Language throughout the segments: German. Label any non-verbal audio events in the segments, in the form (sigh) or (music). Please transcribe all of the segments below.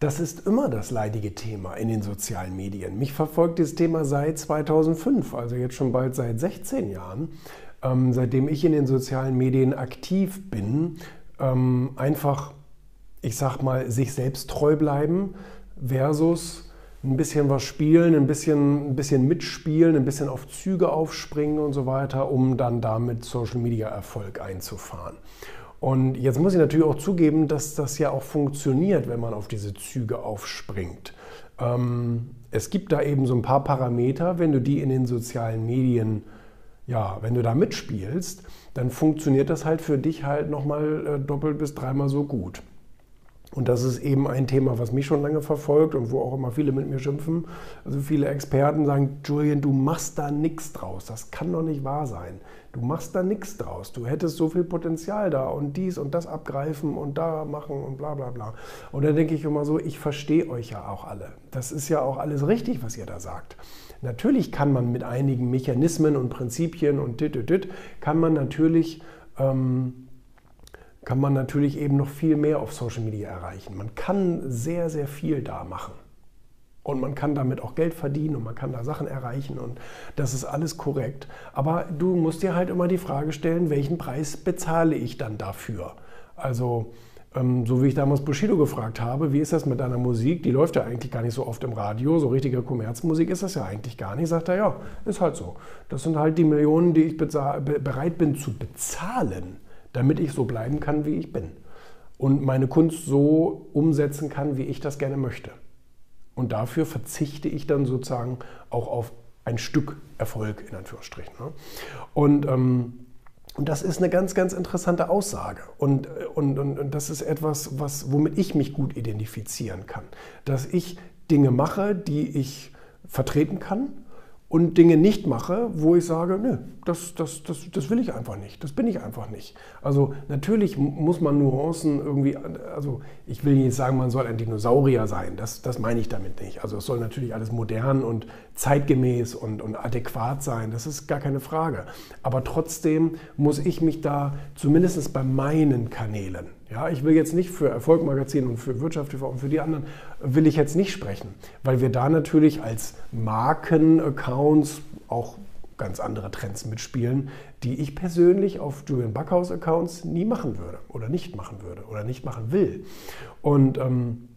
Das ist immer das leidige Thema in den sozialen Medien. Mich verfolgt dieses Thema seit 2005, also jetzt schon bald seit 16 Jahren, ähm, seitdem ich in den sozialen Medien aktiv bin. Ähm, einfach, ich sag mal, sich selbst treu bleiben versus ein bisschen was spielen, ein bisschen, ein bisschen mitspielen, ein bisschen auf Züge aufspringen und so weiter, um dann damit Social Media Erfolg einzufahren. Und jetzt muss ich natürlich auch zugeben, dass das ja auch funktioniert, wenn man auf diese Züge aufspringt. Ähm, es gibt da eben so ein paar Parameter, wenn du die in den sozialen Medien, ja, wenn du da mitspielst, dann funktioniert das halt für dich halt nochmal äh, doppelt bis dreimal so gut. Und das ist eben ein Thema, was mich schon lange verfolgt und wo auch immer viele mit mir schimpfen. Also viele Experten sagen, Julian, du machst da nichts draus. Das kann doch nicht wahr sein. Du machst da nichts draus. Du hättest so viel Potenzial da und dies und das abgreifen und da machen und bla bla bla. Und da denke ich immer so, ich verstehe euch ja auch alle. Das ist ja auch alles richtig, was ihr da sagt. Natürlich kann man mit einigen Mechanismen und Prinzipien und dit, dit, dit, kann man natürlich... Ähm, kann man natürlich eben noch viel mehr auf Social Media erreichen. Man kann sehr, sehr viel da machen. Und man kann damit auch Geld verdienen und man kann da Sachen erreichen und das ist alles korrekt. Aber du musst dir halt immer die Frage stellen, welchen Preis bezahle ich dann dafür? Also, ähm, so wie ich damals Bushido gefragt habe, wie ist das mit deiner Musik? Die läuft ja eigentlich gar nicht so oft im Radio, so richtige Kommerzmusik ist das ja eigentlich gar nicht. Sagt er, ja, ist halt so. Das sind halt die Millionen, die ich bereit bin zu bezahlen damit ich so bleiben kann, wie ich bin. Und meine Kunst so umsetzen kann, wie ich das gerne möchte. Und dafür verzichte ich dann sozusagen auch auf ein Stück Erfolg, in Anführungsstrichen. Ne? Und, ähm, und das ist eine ganz, ganz interessante Aussage. Und, und, und, und das ist etwas, was, womit ich mich gut identifizieren kann. Dass ich Dinge mache, die ich vertreten kann und Dinge nicht mache, wo ich sage, nö, das, das, das, das will ich einfach nicht, das bin ich einfach nicht. Also natürlich muss man Nuancen irgendwie, also ich will nicht sagen, man soll ein Dinosaurier sein, das, das meine ich damit nicht. Also es soll natürlich alles modern und zeitgemäß und, und adäquat sein, das ist gar keine Frage. Aber trotzdem muss ich mich da zumindest bei meinen Kanälen ja, ich will jetzt nicht für Erfolgmagazin und für Wirtschaft TV und für die anderen will ich jetzt nicht sprechen, weil wir da natürlich als Markenaccounts auch ganz andere Trends mitspielen, die ich persönlich auf Julian Backhaus Accounts nie machen würde oder nicht machen würde oder nicht machen will. Und ähm,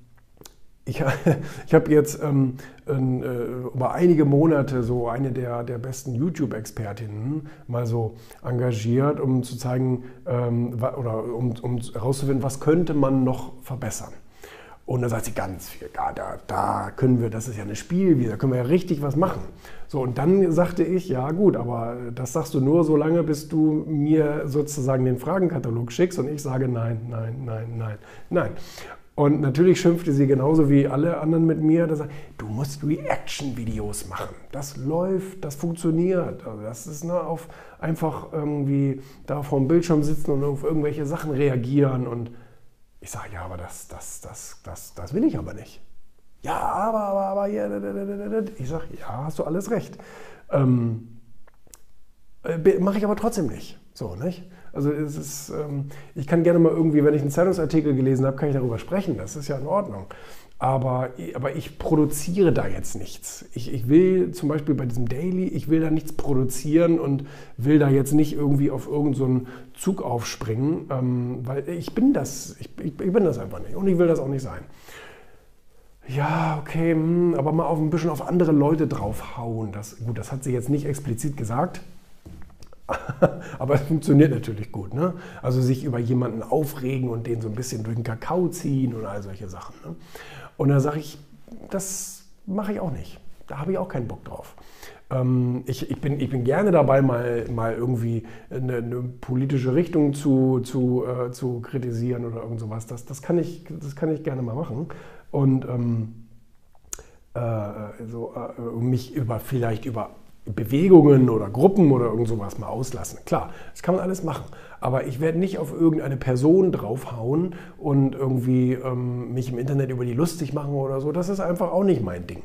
ich, (laughs) ich habe jetzt ähm, äh, über einige Monate so eine der, der besten YouTube-Expertinnen mal so engagiert, um zu zeigen ähm, oder um, um herauszufinden, was könnte man noch verbessern. Und da sagt sie ganz viel, ja, da, da können wir, das ist ja eine Spielwiese, da können wir ja richtig was machen. So, und dann sagte ich, ja gut, aber das sagst du nur so lange, bis du mir sozusagen den Fragenkatalog schickst und ich sage nein, nein, nein, nein, nein. Und natürlich schimpfte sie genauso wie alle anderen mit mir, dass sagt, du musst Reaction-Videos machen. Das läuft, das funktioniert. Also das ist ne, auf einfach irgendwie da vor dem Bildschirm sitzen und auf irgendwelche Sachen reagieren. Und ich sage, ja, aber das, das, das, das, das will ich aber nicht. Ja, aber, aber, aber, ja, ich sage, ja, hast du alles recht. Ähm, äh, Mache ich aber trotzdem nicht. So, nicht? Also es ist, ähm, ich kann gerne mal irgendwie, wenn ich einen Zeitungsartikel gelesen habe, kann ich darüber sprechen. Das ist ja in Ordnung. Aber, aber ich produziere da jetzt nichts. Ich, ich will zum Beispiel bei diesem Daily, ich will da nichts produzieren und will da jetzt nicht irgendwie auf irgendeinen so Zug aufspringen, ähm, weil ich bin das, ich, ich, ich, bin das einfach nicht und ich will das auch nicht sein. Ja, okay, hm, aber mal auf ein bisschen auf andere Leute draufhauen. Das, gut, das hat sie jetzt nicht explizit gesagt. (laughs) Aber es funktioniert natürlich gut. Ne? Also sich über jemanden aufregen und den so ein bisschen durch den Kakao ziehen und all solche Sachen. Ne? Und da sage ich, das mache ich auch nicht. Da habe ich auch keinen Bock drauf. Ähm, ich, ich, bin, ich bin gerne dabei, mal, mal irgendwie eine, eine politische Richtung zu, zu, äh, zu kritisieren oder irgend sowas. Das, das, kann ich, das kann ich gerne mal machen. Und ähm, äh, so, äh, mich über, vielleicht über Bewegungen oder Gruppen oder irgend sowas mal auslassen. Klar, das kann man alles machen. Aber ich werde nicht auf irgendeine Person draufhauen und irgendwie ähm, mich im Internet über die lustig machen oder so. Das ist einfach auch nicht mein Ding.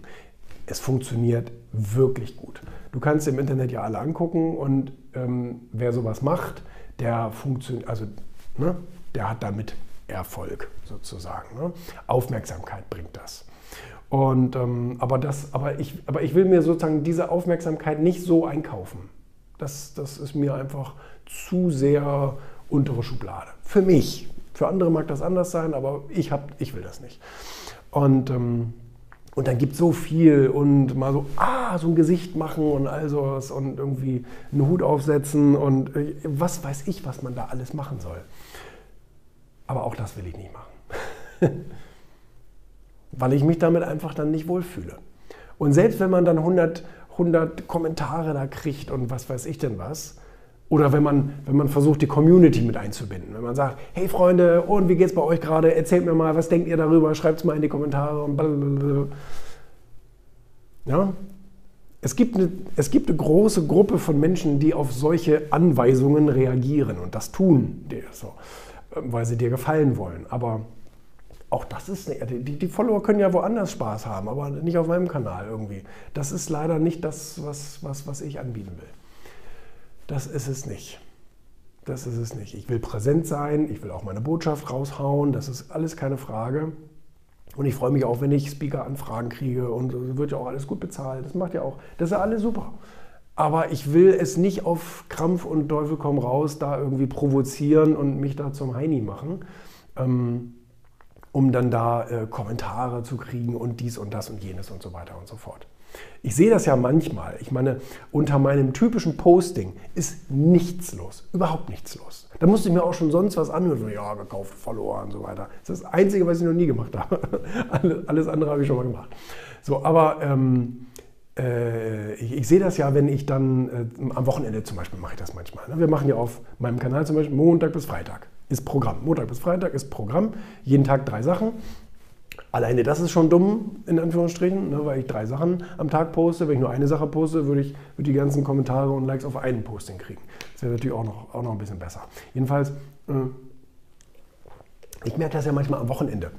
Es funktioniert wirklich gut. Du kannst im Internet ja alle angucken und ähm, wer sowas macht, der funktioniert, also ne, der hat damit Erfolg sozusagen. Ne? Aufmerksamkeit bringt Und, ähm, aber, das, aber, ich, aber ich will mir sozusagen diese Aufmerksamkeit nicht so einkaufen. Das, das ist mir einfach zu sehr untere Schublade. Für mich. Für andere mag das anders sein, aber ich, hab, ich will das nicht. Und, ähm, und dann gibt es so viel und mal so, ah, so ein Gesicht machen und all sowas und irgendwie einen Hut aufsetzen und äh, was weiß ich, was man da alles machen soll. Aber auch das will ich nicht machen. (laughs) Weil ich mich damit einfach dann nicht wohlfühle. Und selbst wenn man dann 100, 100 Kommentare da kriegt und was weiß ich denn was, oder wenn man, wenn man versucht, die Community mit einzubinden. Wenn man sagt, hey Freunde, und wie geht's bei euch gerade? Erzählt mir mal, was denkt ihr darüber? Schreibt es mal in die Kommentare und blablabla. Ja? Es gibt, eine, es gibt eine große Gruppe von Menschen, die auf solche Anweisungen reagieren und das tun, weil sie dir gefallen wollen. Aber auch das ist, die, die Follower können ja woanders Spaß haben, aber nicht auf meinem Kanal irgendwie. Das ist leider nicht das, was, was, was ich anbieten will. Das ist es nicht. Das ist es nicht. Ich will präsent sein, ich will auch meine Botschaft raushauen, das ist alles keine Frage. Und ich freue mich auch, wenn ich Speaker-Anfragen kriege und wird ja auch alles gut bezahlt. Das macht ja auch, das ist ja alles super. Aber ich will es nicht auf Krampf und Teufel komm raus da irgendwie provozieren und mich da zum Heini machen, ähm, um dann da äh, Kommentare zu kriegen und dies und das und jenes und so weiter und so fort. Ich sehe das ja manchmal. Ich meine, unter meinem typischen Posting ist nichts los. Überhaupt nichts los. Da musste ich mir auch schon sonst was anhören. Ja, gekauft, verloren und so weiter. Das ist das Einzige, was ich noch nie gemacht (laughs) habe. Alles andere habe ich schon mal gemacht. So, aber ähm, äh, ich, ich, sehe das ja, wenn ich dann äh, am Wochenende zum Beispiel mache ich das manchmal. Ne? Wir machen ja auf meinem Kanal zum Beispiel Montag bis Freitag ist Programm. Montag bis Freitag ist Programm. Jeden Tag drei Sachen. Alleine das ist schon dumm, in Anführungsstrichen, ne, weil ich drei Sachen am Tag poste. Wenn ich nur eine Sache poste, würde ich würde die ganzen Kommentare und Likes auf einen Posting kriegen. Das wäre natürlich auch noch, auch noch ein bisschen besser. Jedenfalls, äh, ich merke das ja manchmal am Wochenende.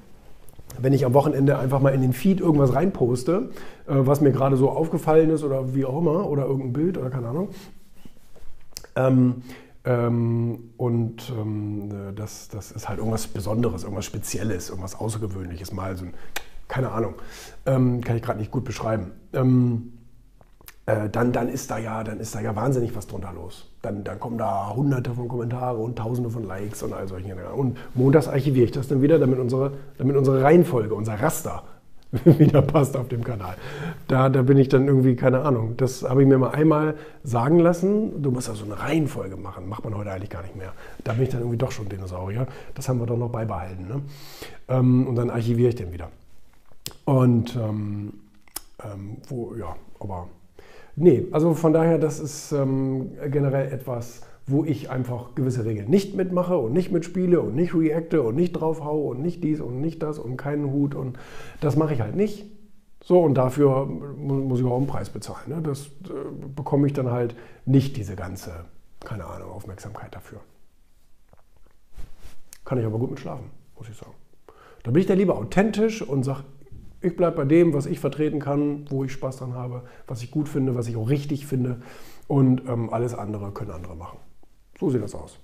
Wenn ich am Wochenende einfach mal in den Feed irgendwas reinposte, äh, was mir gerade so aufgefallen ist oder wie auch immer, oder irgendein Bild oder keine Ahnung, ähm, ähm, und ähm, das, das ist halt irgendwas Besonderes, irgendwas Spezielles, irgendwas Außergewöhnliches, mal so ein, keine Ahnung, ähm, kann ich gerade nicht gut beschreiben. Ähm, äh, dann, dann, ist da ja, dann ist da ja wahnsinnig was drunter los. Dann, dann kommen da hunderte von Kommentare und tausende von Likes und all solche Dinge. Und montags archiviere ich das dann wieder, damit unsere, damit unsere Reihenfolge, unser Raster (laughs) wieder passt auf dem Kanal. Da, da bin ich dann irgendwie, keine Ahnung, das habe ich mir mal einmal sagen lassen. Du musst ja so eine Reihenfolge machen, macht man heute eigentlich gar nicht mehr. Da bin ich dann irgendwie doch schon Dinosaurier. Das haben wir doch noch beibehalten. Ne? Ähm, und dann archiviere ich den wieder. Und ähm, ähm, wo, ja, aber nee, also von daher, das ist ähm, generell etwas, wo ich einfach gewisse Regeln nicht mitmache und nicht mitspiele und nicht reacte und nicht draufhau und nicht dies und nicht das und keinen Hut und das mache ich halt nicht. So, und dafür muss ich auch einen Preis bezahlen. Ne? Das äh, bekomme ich dann halt nicht diese ganze, keine Ahnung, Aufmerksamkeit dafür. Kann ich aber gut mit schlafen, muss ich sagen. Da bin ich dann lieber authentisch und sage, ich bleibe bei dem, was ich vertreten kann, wo ich Spaß dran habe, was ich gut finde, was ich auch richtig finde und ähm, alles andere können andere machen. So sieht das aus.